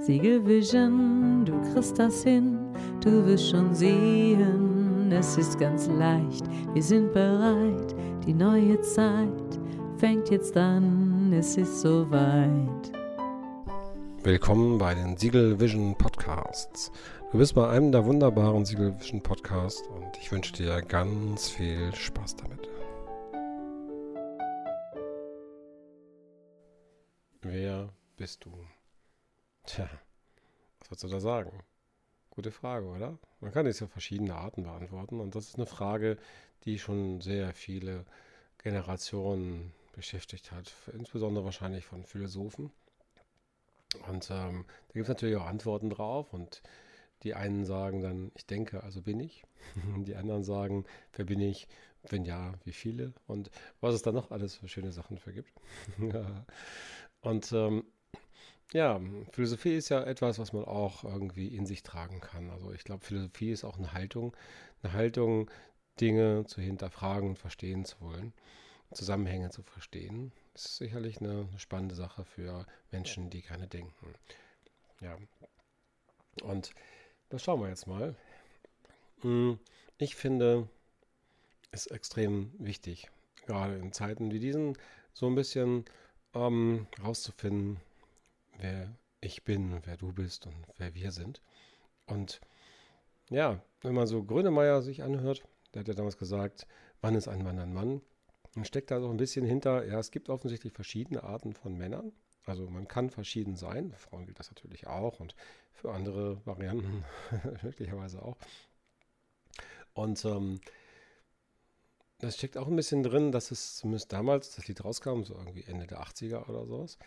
Siegelvision, du kriegst das hin, du wirst schon sehen, es ist ganz leicht, wir sind bereit, die neue Zeit fängt jetzt an, es ist soweit. Willkommen bei den Siegel Vision Podcasts. Du bist bei einem der wunderbaren Siegel Vision Podcasts und ich wünsche dir ganz viel Spaß damit. Wer bist du? Tja, was würdest du da sagen? Gute Frage, oder? Man kann es auf verschiedene Arten beantworten und das ist eine Frage, die schon sehr viele Generationen beschäftigt hat, insbesondere wahrscheinlich von Philosophen. Und ähm, da gibt es natürlich auch Antworten drauf und die einen sagen dann, ich denke, also bin ich. Die anderen sagen, wer bin ich? Wenn ja, wie viele? Und was es da noch alles für schöne Sachen für gibt. und ähm, ja, Philosophie ist ja etwas, was man auch irgendwie in sich tragen kann. Also ich glaube, Philosophie ist auch eine Haltung, eine Haltung, Dinge zu hinterfragen und verstehen zu wollen, Zusammenhänge zu verstehen. Das ist sicherlich eine, spannende Sache für Menschen, die gerne denken. Ja. Und das schauen wir jetzt mal. Hm, ich finde es extrem wichtig, gerade in Zeiten wie diesen, so ein bisschen ähm, rauszufinden, wer ich bin, wer du bist und wer wir sind. Und ja, wenn man so Grönemeyer sich anhört, der hat ja damals gesagt, wann ist ein Mann ein Mann? Dann steckt da so ein bisschen hinter, ja, es gibt offensichtlich verschiedene Arten von Männern. Also man kann verschieden sein, für Frauen gilt das natürlich auch und für andere Varianten möglicherweise auch. Und ähm, das steckt auch ein bisschen drin, dass es zumindest damals, das Lied rauskam, so irgendwie Ende der 80er oder sowas,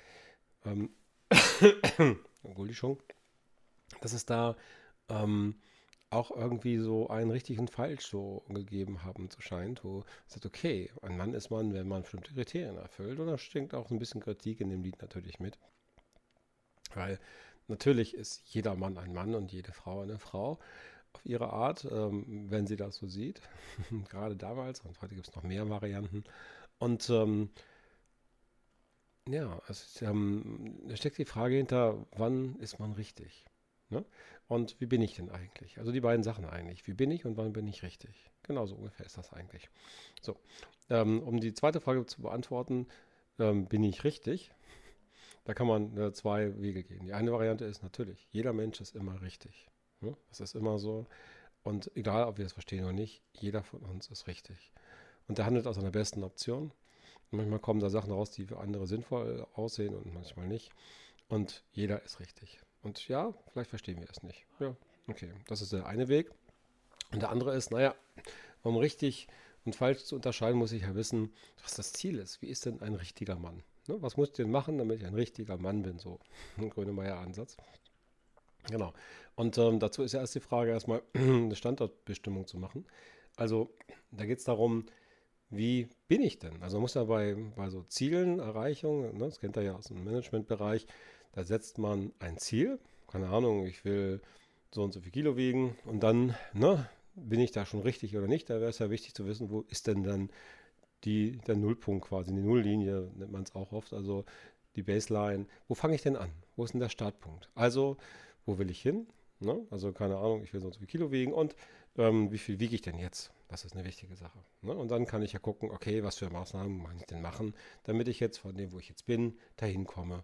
ähm, Entschuldigung, dass es da ähm, auch irgendwie so ein richtig und falsch so gegeben haben zu scheint, wo es sagt, okay, ein Mann ist man, wenn man bestimmte Kriterien erfüllt. Und da stinkt auch ein bisschen Kritik in dem Lied natürlich mit. Weil natürlich ist jeder Mann ein Mann und jede Frau eine Frau auf ihre Art, ähm, wenn sie das so sieht. Gerade damals und heute gibt es noch mehr Varianten. Und ähm, ja, es, ähm, da steckt die Frage hinter, wann ist man richtig? Ne? Und wie bin ich denn eigentlich? Also die beiden Sachen eigentlich. Wie bin ich und wann bin ich richtig? Genauso ungefähr ist das eigentlich. So, ähm, um die zweite Frage zu beantworten, ähm, bin ich richtig? Da kann man äh, zwei Wege gehen. Die eine Variante ist natürlich, jeder Mensch ist immer richtig. Ne? Das ist immer so. Und egal, ob wir es verstehen oder nicht, jeder von uns ist richtig. Und der handelt aus einer besten Option. Manchmal kommen da Sachen raus, die für andere sinnvoll aussehen und manchmal nicht. Und jeder ist richtig. Und ja, vielleicht verstehen wir es nicht. Ja, okay. Das ist der eine Weg. Und der andere ist, naja, um richtig und falsch zu unterscheiden, muss ich ja wissen, was das Ziel ist. Wie ist denn ein richtiger Mann? Ne? Was muss ich denn machen, damit ich ein richtiger Mann bin? So ein Grönemeyer-Ansatz. Genau. Und ähm, dazu ist ja erst die Frage, erstmal eine Standortbestimmung zu machen. Also da geht es darum, wie bin ich denn? Also man muss ja bei, bei so Zielen, Erreichungen, ne, das kennt ihr ja aus dem Managementbereich, da setzt man ein Ziel, keine Ahnung, ich will so und so viel Kilo wiegen und dann, ne, bin ich da schon richtig oder nicht? Da wäre es ja wichtig zu wissen, wo ist denn dann die, der Nullpunkt quasi, die Nulllinie nennt man es auch oft, also die Baseline. Wo fange ich denn an? Wo ist denn der Startpunkt? Also, wo will ich hin? Ne? Also, keine Ahnung, ich will so und so viel Kilo wiegen und ähm, wie viel wiege ich denn jetzt? Das ist eine wichtige Sache. Ne? Und dann kann ich ja gucken, okay, was für Maßnahmen kann ich denn machen, damit ich jetzt von dem, wo ich jetzt bin, dahin komme,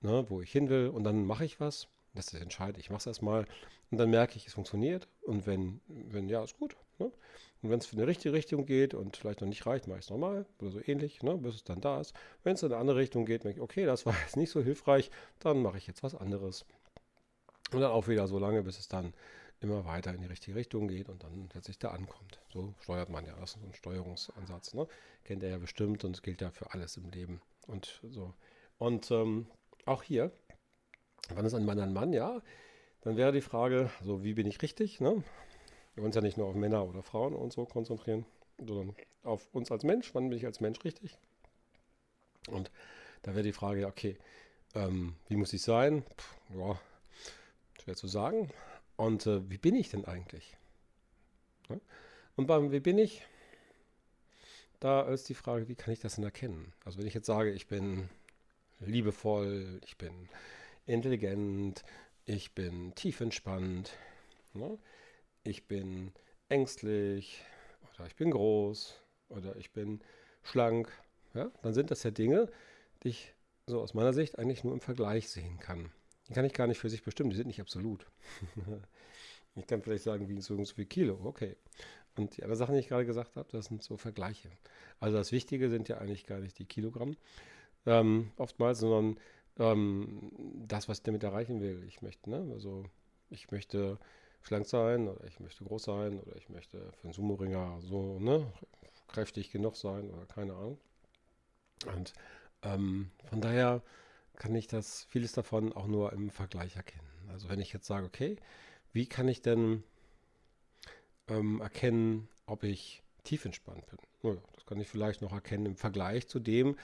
ne? wo ich hin will. Und dann mache ich was. Das ist entscheidend. Ich mache es erstmal und dann merke ich, es funktioniert. Und wenn, wenn ja, ist gut. Ne? Und wenn es für eine richtige Richtung geht und vielleicht noch nicht reicht, mache ich es nochmal oder so ähnlich, ne? bis es dann da ist. Wenn es in eine andere Richtung geht, merke ich, okay, das war jetzt nicht so hilfreich, dann mache ich jetzt was anderes. Und dann auch wieder so lange, bis es dann immer weiter in die richtige Richtung geht und dann letztlich da ankommt. So steuert man ja. Das ist so ein Steuerungsansatz. Ne? Kennt er ja bestimmt und es gilt ja für alles im Leben. Und so. Und ähm, auch hier, wann ist ein Mann ein Mann? Ja, dann wäre die Frage, so wie bin ich richtig? Ne? Wir wollen uns ja nicht nur auf Männer oder Frauen und so konzentrieren, sondern auf uns als Mensch. Wann bin ich als Mensch richtig? Und da wäre die Frage, okay, ähm, wie muss ich sein? Puh, ja, schwer zu sagen. Und äh, wie bin ich denn eigentlich? Ja? Und beim Wie bin ich? Da ist die Frage, wie kann ich das denn erkennen? Also wenn ich jetzt sage, ich bin liebevoll, ich bin intelligent, ich bin tiefentspannt, ne? ich bin ängstlich oder ich bin groß oder ich bin schlank. Ja? Dann sind das ja Dinge, die ich so aus meiner Sicht eigentlich nur im Vergleich sehen kann. Die kann ich gar nicht für sich bestimmen, die sind nicht absolut. ich kann vielleicht sagen, wie so, so viel Kilo, okay. Und die anderen Sachen, die ich gerade gesagt habe, das sind so Vergleiche. Also das Wichtige sind ja eigentlich gar nicht die Kilogramm ähm, oftmals, sondern ähm, das, was ich damit erreichen will. Ich möchte, ne, also ich möchte schlank sein oder ich möchte groß sein oder ich möchte für einen Sumo-Ringer so, ne, kräftig genug sein oder keine Ahnung. Und ähm, von daher kann ich das, vieles davon auch nur im Vergleich erkennen. Also wenn ich jetzt sage, okay, wie kann ich denn ähm, erkennen, ob ich tief entspannt bin? Naja, das kann ich vielleicht noch erkennen im Vergleich zu dem,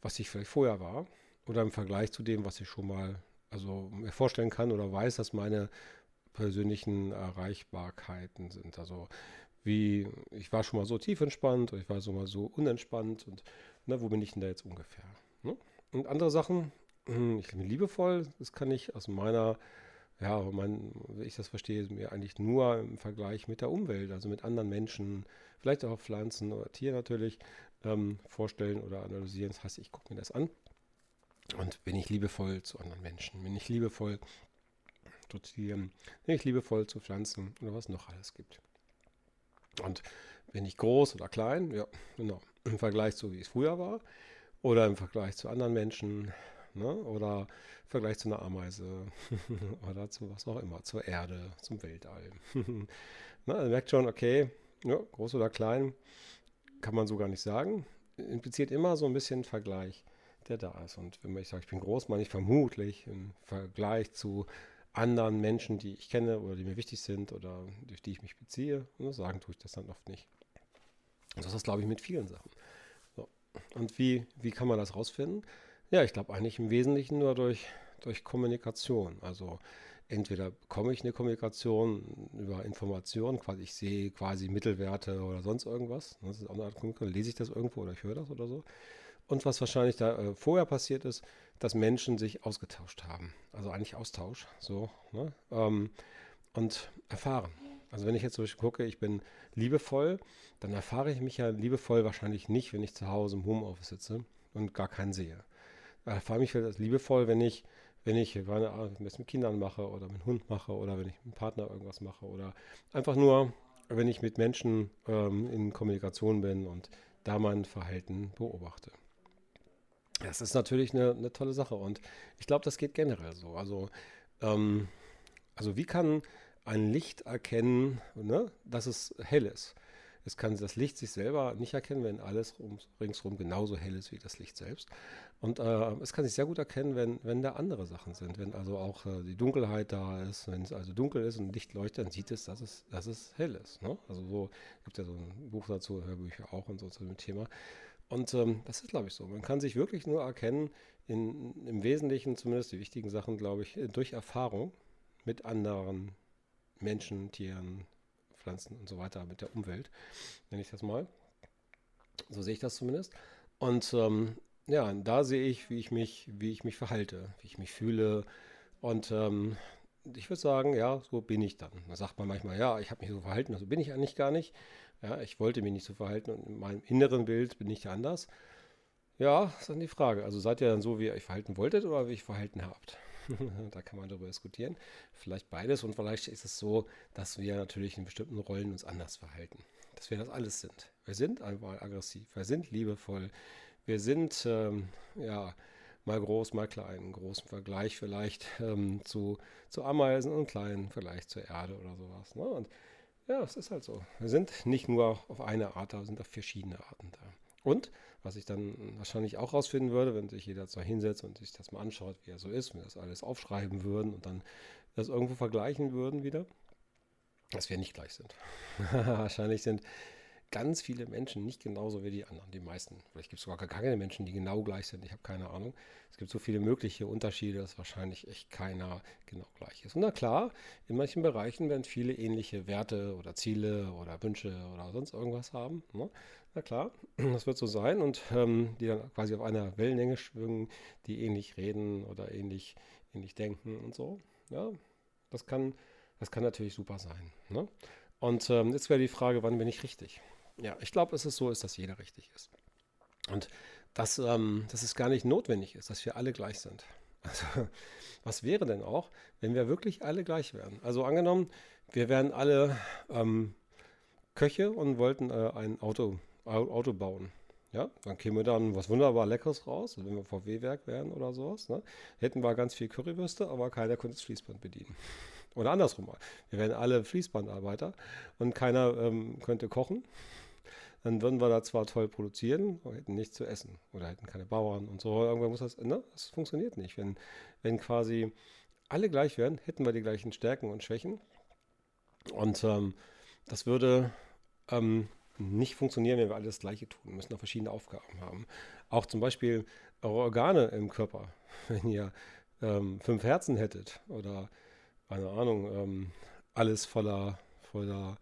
was ich vielleicht vorher war oder im Vergleich zu dem, was ich schon mal also mir vorstellen kann oder weiß, dass meine persönlichen Erreichbarkeiten sind. Also wie ich war schon mal so tief entspannt oder ich war so mal so unentspannt und na, wo bin ich denn da jetzt ungefähr? Ne? Und andere Sachen, ich bin liebevoll, das kann ich aus meiner, ja, mein, wie ich das verstehe, mir eigentlich nur im Vergleich mit der Umwelt, also mit anderen Menschen, vielleicht auch Pflanzen oder Tieren natürlich, ähm, vorstellen oder analysieren. Das heißt, ich gucke mir das an. Und bin ich liebevoll zu anderen Menschen, bin ich liebevoll zu Tieren, bin ich liebevoll zu Pflanzen? Oder was noch alles gibt. Und bin ich groß oder klein, ja, genau, im Vergleich zu wie es früher war oder im Vergleich zu anderen Menschen ne? oder im Vergleich zu einer Ameise oder zu was auch immer, zur Erde, zum Weltall. ne? Also merkt schon, okay, ja, groß oder klein, kann man so gar nicht sagen. Impliziert immer so ein bisschen Vergleich, der da ist. Und wenn ich sage, ich bin groß, meine ich vermutlich im Vergleich zu anderen Menschen, die ich kenne oder die mir wichtig sind oder durch die ich mich beziehe. Und sagen tue ich das dann oft nicht. Und das ist, glaube ich, mit vielen Sachen. So. Und wie, wie kann man das rausfinden? Ja, ich glaube eigentlich im Wesentlichen nur durch, durch Kommunikation. Also entweder bekomme ich eine Kommunikation über Informationen, quasi ich sehe quasi Mittelwerte oder sonst irgendwas. Das ist auch eine Art Kommunikation. Lese ich das irgendwo oder ich höre das oder so. Und was wahrscheinlich da äh, vorher passiert ist, dass Menschen sich ausgetauscht haben. Also eigentlich Austausch, so. Ne? Ähm, und erfahren. Also wenn ich jetzt so gucke, ich bin liebevoll, dann erfahre ich mich ja liebevoll wahrscheinlich nicht, wenn ich zu Hause im Homeoffice sitze und gar keinen sehe. Ich erfahre mich als liebevoll, wenn ich wenn ich Ahnung, mit Kindern mache oder mit Hund mache oder wenn ich mit einem Partner irgendwas mache oder einfach nur, wenn ich mit Menschen ähm, in Kommunikation bin und da mein Verhalten beobachte. Das ist natürlich eine, eine tolle Sache und ich glaube, das geht generell so. Also, ähm, also wie kann ein Licht erkennen, ne, dass es hell ist? Es kann das Licht sich selber nicht erkennen, wenn alles ringsherum genauso hell ist wie das Licht selbst. Und äh, es kann sich sehr gut erkennen, wenn, wenn da andere Sachen sind. Wenn also auch äh, die Dunkelheit da ist, wenn es also dunkel ist und Licht leuchtet, dann sieht es, dass es, dass es hell ist. Ne? Also so gibt ja so ein Buch dazu, Hörbücher auch und so zu dem Thema. Und ähm, das ist, glaube ich, so. Man kann sich wirklich nur erkennen, in, im Wesentlichen zumindest die wichtigen Sachen, glaube ich, durch Erfahrung mit anderen Menschen, Tieren, Pflanzen und so weiter, mit der Umwelt, nenne ich das mal. So sehe ich das zumindest. Und ähm, ja, da sehe ich, wie ich mich, wie ich mich verhalte, wie ich mich fühle. Und ähm, ich würde sagen, ja, so bin ich dann. Da sagt man manchmal, ja, ich habe mich so verhalten, so bin ich eigentlich gar nicht. Ja, ich wollte mich nicht so verhalten und in meinem inneren Bild bin ich anders. Ja, ist dann die Frage. Also seid ihr dann so, wie ihr euch verhalten wolltet oder wie ich verhalten habt? da kann man darüber diskutieren. Vielleicht beides und vielleicht ist es so, dass wir natürlich in bestimmten Rollen uns anders verhalten. Dass wir das alles sind. Wir sind einmal aggressiv, wir sind liebevoll, wir sind ähm, ja mal groß, mal klein, großen Vergleich vielleicht ähm, zu, zu Ameisen und kleinen vielleicht zur Erde oder sowas. Ne? Und ja, es ist halt so. Wir sind nicht nur auf eine Art da, sind auf verschiedene Arten da. Und was ich dann wahrscheinlich auch rausfinden würde, wenn sich jeder zwar hinsetzt und sich das mal anschaut, wie er so ist, wir das alles aufschreiben würden und dann das irgendwo vergleichen würden wieder, dass wir nicht gleich sind. wahrscheinlich sind ganz viele Menschen nicht genauso wie die anderen, die meisten. Vielleicht gibt es sogar keine Menschen, die genau gleich sind. Ich habe keine Ahnung. Es gibt so viele mögliche Unterschiede, dass wahrscheinlich echt keiner genau gleich ist. Und na klar, in manchen Bereichen werden viele ähnliche Werte oder Ziele oder Wünsche oder sonst irgendwas haben. Ne? Na klar, das wird so sein und ähm, die dann quasi auf einer Wellenlänge schwingen, die ähnlich reden oder ähnlich ähnlich denken und so. Ja, das kann, das kann natürlich super sein. Ne? Und ähm, jetzt wäre die Frage, wann bin ich richtig? Ja, ich glaube, es so ist, dass jeder richtig ist. Und dass, ähm, dass es gar nicht notwendig ist, dass wir alle gleich sind. Also, was wäre denn auch, wenn wir wirklich alle gleich wären? Also angenommen, wir wären alle ähm, Köche und wollten äh, ein Auto, Auto bauen. Ja, dann käme dann was wunderbar Leckeres raus, wenn wir VW-Werk wären oder sowas. Ne? Hätten wir ganz viel Currywürste, aber keiner könnte das Fließband bedienen. Oder andersrum mal. Wir wären alle Fließbandarbeiter und keiner ähm, könnte kochen. Dann würden wir da zwar toll produzieren, aber hätten nichts zu essen. Oder hätten keine Bauern und so. Irgendwann muss das, ne? Das funktioniert nicht. Wenn, wenn quasi alle gleich wären, hätten wir die gleichen Stärken und Schwächen. Und ähm, das würde ähm, nicht funktionieren, wenn wir alles das Gleiche tun. Wir müssen auch verschiedene Aufgaben haben. Auch zum Beispiel eure Organe im Körper. Wenn ihr ähm, fünf Herzen hättet oder, keine Ahnung, ähm, alles voller, voller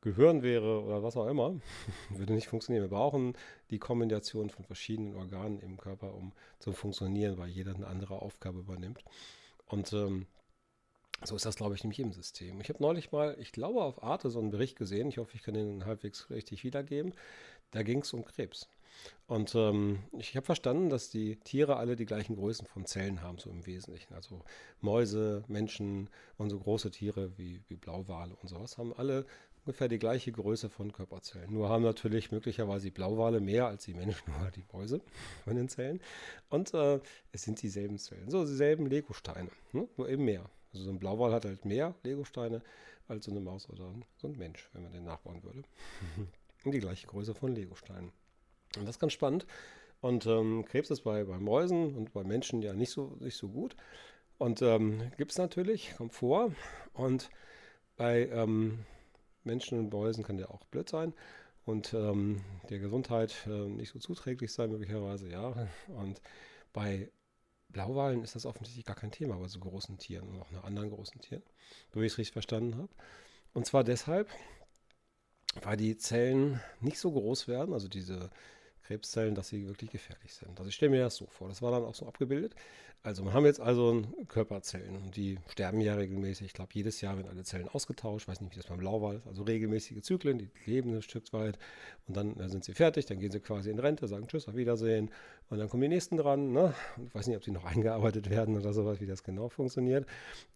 Gehirn wäre oder was auch immer, würde nicht funktionieren. Wir brauchen die Kombination von verschiedenen Organen im Körper, um zu funktionieren, weil jeder eine andere Aufgabe übernimmt. Und ähm, so ist das, glaube ich, in jedem System. Ich habe neulich mal, ich glaube, auf Arte so einen Bericht gesehen. Ich hoffe, ich kann den halbwegs richtig wiedergeben. Da ging es um Krebs. Und ähm, ich habe verstanden, dass die Tiere alle die gleichen Größen von Zellen haben, so im Wesentlichen. Also Mäuse, Menschen und so große Tiere wie, wie Blauwale und sowas haben alle ungefähr die gleiche Größe von Körperzellen. Nur haben natürlich möglicherweise die Blauwale mehr als die Menschen oder die Mäuse von den Zellen. Und äh, es sind dieselben Zellen, so dieselben Legosteine, ne? nur eben mehr. Also so ein Blauwal hat halt mehr Legosteine als so eine Maus oder so ein Mensch, wenn man den nachbauen würde. Und die gleiche Größe von Legosteinen. Und das ist ganz spannend. Und ähm, Krebs ist bei, bei Mäusen und bei Menschen ja nicht so, nicht so gut. Und ähm, gibt es natürlich, kommt vor. Und bei ähm, Menschen und Mäusen kann der auch blöd sein und ähm, der Gesundheit äh, nicht so zuträglich sein, möglicherweise, ja. Und bei Blauwalen ist das offensichtlich gar kein Thema bei so großen Tieren und auch nach anderen großen Tieren, so wie ich es richtig verstanden habe. Und zwar deshalb, weil die Zellen nicht so groß werden, also diese Krebszellen, dass sie wirklich gefährlich sind. Also ich stelle mir das so vor, das war dann auch so abgebildet. Also wir haben jetzt also Körperzellen und die sterben ja regelmäßig. Ich glaube, jedes Jahr werden alle Zellen ausgetauscht. Ich weiß nicht, wie das beim Blauwal ist. Also regelmäßige Zyklen, die leben ein Stück weit und dann, dann sind sie fertig, dann gehen sie quasi in Rente, sagen Tschüss, auf Wiedersehen und dann kommen die nächsten dran. Ne? Ich weiß nicht, ob sie noch eingearbeitet werden oder sowas, wie das genau funktioniert.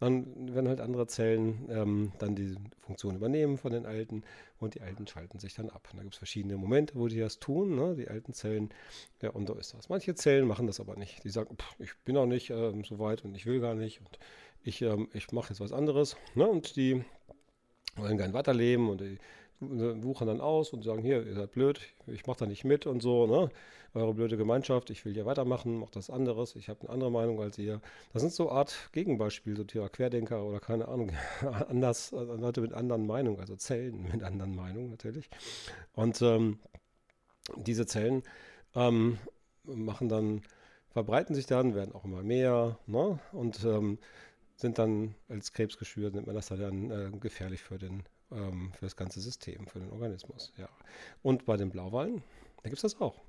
Dann werden halt andere Zellen ähm, dann die Funktion übernehmen von den alten und die alten schalten sich dann ab. Und da gibt es verschiedene Momente, wo die das tun, ne? die alten Zellen. Ja, und so ist das. Manche Zellen machen das aber nicht. Die sagen, pff, ich bin noch nicht ähm, so weit und ich will gar nicht und ich, ähm, ich mache jetzt was anderes. Ne? Und die wollen gerne weiterleben und die wuchern dann aus und sagen, hier, ihr seid blöd, ich mache da nicht mit und so, ne? Eure blöde Gemeinschaft, ich will hier weitermachen, macht das anderes, ich habe eine andere Meinung als ihr. Das sind so Art Gegenbeispiele, so Thema Querdenker oder keine Ahnung, anders, also Leute mit anderen Meinungen, also Zellen mit anderen Meinungen natürlich. Und ähm, diese Zellen ähm, machen dann, verbreiten sich dann, werden auch immer mehr, ne? Und ähm, sind dann als Krebsgeschwür, nennt man das dann äh, gefährlich für den ähm, für das ganze System, für den Organismus. Ja. Und bei den Blauwalen, da gibt es das auch.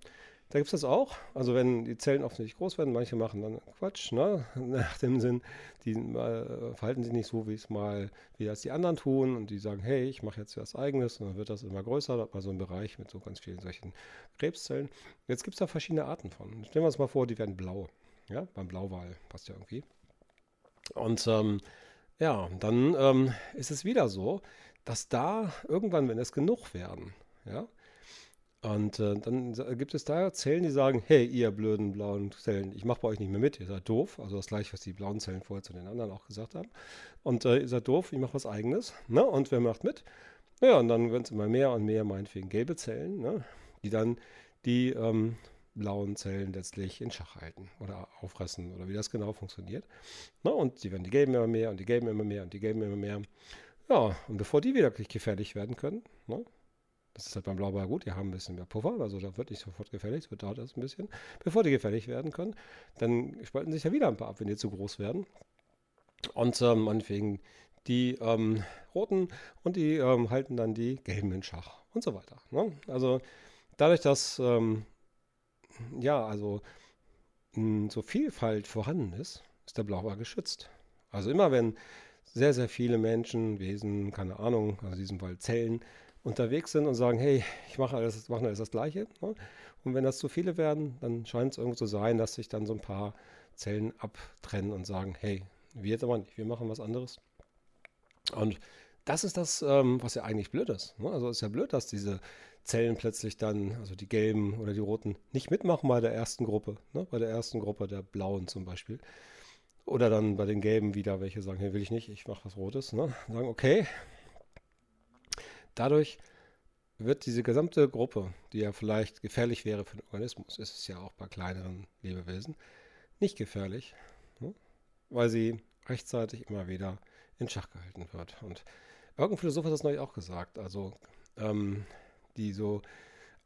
Da gibt es das auch. Also wenn die Zellen offensichtlich groß werden, manche machen dann Quatsch, ne? nach dem Sinn, die äh, verhalten sich nicht so, wie es mal, wie das die anderen tun und die sagen, hey, ich mache jetzt was eigenes und dann wird das immer größer, da hat man so einen Bereich mit so ganz vielen solchen Krebszellen. Jetzt gibt es da verschiedene Arten von. Stellen wir uns mal vor, die werden blau. Ja, beim Blauwal passt ja irgendwie. Und ähm, ja, dann ähm, ist es wieder so, dass da irgendwann, wenn es genug werden, ja, und äh, dann gibt es da Zellen, die sagen, hey, ihr blöden blauen Zellen, ich mache bei euch nicht mehr mit, ihr seid doof. Also das gleiche, was die blauen Zellen vorher zu den anderen auch gesagt haben. Und äh, ihr seid doof, ich mache was eigenes. Ne? Und wer macht mit? Ja, und dann werden es immer mehr und mehr, meinetwegen gelbe Zellen, ne? die dann die ähm, blauen Zellen letztlich in Schach halten oder auffressen oder wie das genau funktioniert. Ne? Und die werden die gelben immer mehr und die gelben immer mehr und die gelben immer mehr. Ja, und bevor die wirklich gefährlich werden können, ne, das ist halt beim Blaubeer gut, die haben ein bisschen mehr Puffer, also da wird nicht sofort gefährlich, es wird dauert das ein bisschen. Bevor die gefährlich werden können, dann spalten sich ja wieder ein paar ab, wenn die zu groß werden. Und ähm, meinetwegen die ähm, roten und die ähm, halten dann die gelben in Schach und so weiter. Ne? Also dadurch, dass ähm, ja, also mh, so Vielfalt vorhanden ist, ist der Blauwal geschützt. Also immer wenn sehr, sehr viele Menschen, Wesen, keine Ahnung, also in diesem Fall Zellen, unterwegs sind und sagen, hey, ich mache alles, mache alles das Gleiche. Ne? Und wenn das zu viele werden, dann scheint es irgendwo zu sein, dass sich dann so ein paar Zellen abtrennen und sagen, hey, wir jetzt aber nicht, wir machen was anderes. Und das ist das, ähm, was ja eigentlich blöd ist. Ne? Also es ist ja blöd, dass diese Zellen plötzlich dann, also die gelben oder die roten, nicht mitmachen bei der ersten Gruppe, ne? bei der ersten Gruppe der blauen zum Beispiel. Oder dann bei den gelben wieder, welche sagen, hey, will ich nicht, ich mache was Rotes. Ne? Sagen, okay. Dadurch wird diese gesamte Gruppe, die ja vielleicht gefährlich wäre für den Organismus, ist es ja auch bei kleineren Lebewesen, nicht gefährlich, ne? weil sie rechtzeitig immer wieder in Schach gehalten wird. Und irgendein Philosoph hat das neulich auch gesagt. Also ähm, die so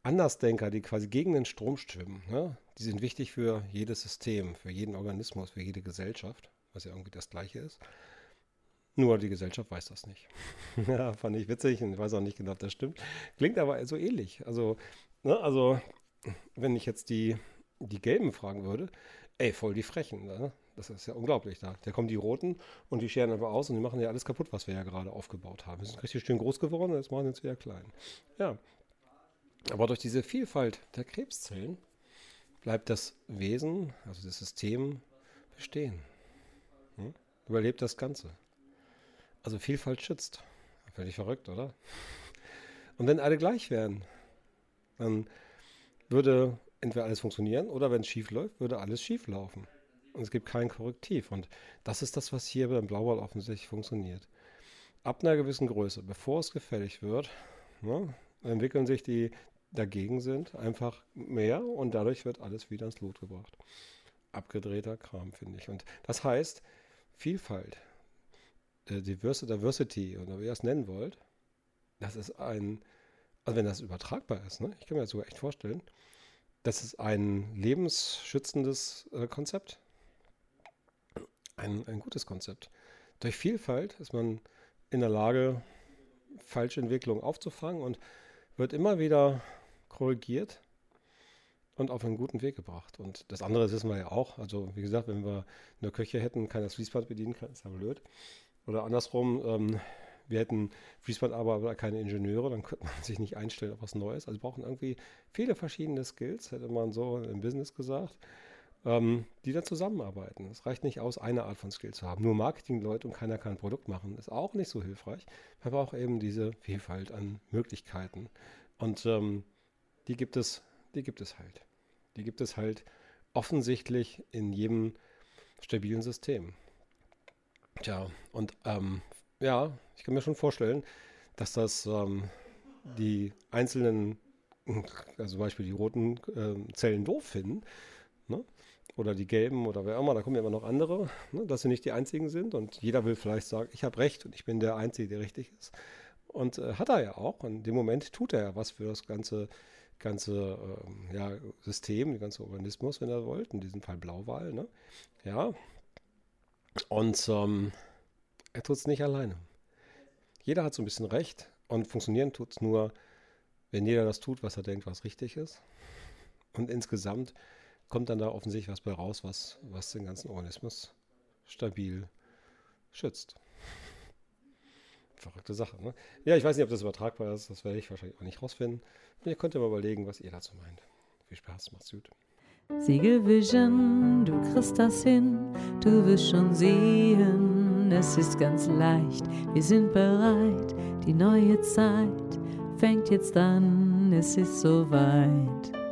Andersdenker, die quasi gegen den Strom schwimmen, ne? die sind wichtig für jedes System, für jeden Organismus, für jede Gesellschaft, was ja irgendwie das Gleiche ist. Nur die Gesellschaft weiß das nicht. ja, fand ich witzig und ich weiß auch nicht genau, ob das stimmt. Klingt aber so ähnlich. Also, ne, also wenn ich jetzt die, die Gelben fragen würde, ey, voll die Frechen. Ne? Das ist ja unglaublich da. Da kommen die Roten und die scheren aber aus und die machen ja alles kaputt, was wir ja gerade aufgebaut haben. Wir sind richtig schön groß geworden und jetzt machen wir uns wieder klein. Ja. Aber durch diese Vielfalt der Krebszellen bleibt das Wesen, also das System, bestehen. Hm? Überlebt das Ganze. Also Vielfalt schützt. Völlig verrückt, oder? Und wenn alle gleich wären, dann würde entweder alles funktionieren oder wenn es schief läuft, würde alles schief laufen. Und es gibt kein Korrektiv. Und das ist das, was hier beim Blauwal offensichtlich funktioniert. Ab einer gewissen Größe, bevor es gefällig wird, ne, entwickeln sich die dagegen sind einfach mehr und dadurch wird alles wieder ins Lot gebracht. Abgedrehter Kram, finde ich. Und das heißt, Vielfalt, äh, Diversity oder wie ihr es nennen wollt, das ist ein, also wenn das übertragbar ist, ne, ich kann mir das sogar echt vorstellen, das ist ein lebensschützendes äh, Konzept ein, ein gutes Konzept. Durch Vielfalt ist man in der Lage, falsche Entwicklungen aufzufangen und wird immer wieder korrigiert und auf einen guten Weg gebracht. Und das andere wissen wir ja auch. Also, wie gesagt, wenn wir eine Küche hätten, kann das Fließband bedienen, kann, ist ja blöd. Oder andersrum, ähm, wir hätten Fließband aber keine Ingenieure, dann könnte man sich nicht einstellen auf was Neues. Also, brauchen irgendwie viele verschiedene Skills, hätte man so im Business gesagt ähm, die dann zusammenarbeiten. Es reicht nicht aus, eine Art von Skill zu haben. Nur Marketingleute und keiner kann ein Produkt machen, ist auch nicht so hilfreich. Man braucht eben diese Vielfalt an Möglichkeiten. Und ähm, die gibt es, die gibt es halt. Die gibt es halt offensichtlich in jedem stabilen System. Tja, und ähm, ja, ich kann mir schon vorstellen, dass das ähm, die einzelnen, also zum Beispiel die roten äh, Zellen doof finden. Ne? oder die Gelben oder wer immer, da kommen ja immer noch andere, ne, dass sie nicht die Einzigen sind und jeder will vielleicht sagen, ich habe recht und ich bin der Einzige, der richtig ist. Und äh, hat er ja auch. In dem Moment tut er ja was für das ganze, ganze äh, ja, System, den ganzen Organismus, wenn er wollt. In diesem Fall Blauwal. Ne? Ja. Und ähm, er tut es nicht alleine. Jeder hat so ein bisschen recht und funktionieren tut es nur, wenn jeder das tut, was er denkt, was richtig ist. Und insgesamt kommt dann da offensichtlich was bei raus, was, was den ganzen Organismus stabil schützt. Verrückte Sache, ne? Ja, ich weiß nicht, ob das übertragbar ist, das werde ich wahrscheinlich auch nicht rausfinden. Ihr könnt ja mal überlegen, was ihr dazu meint. Viel Spaß, macht's gut. Siegel Vision, du kriegst das hin, du wirst schon sehen, es ist ganz leicht, wir sind bereit, die neue Zeit fängt jetzt an, es ist soweit.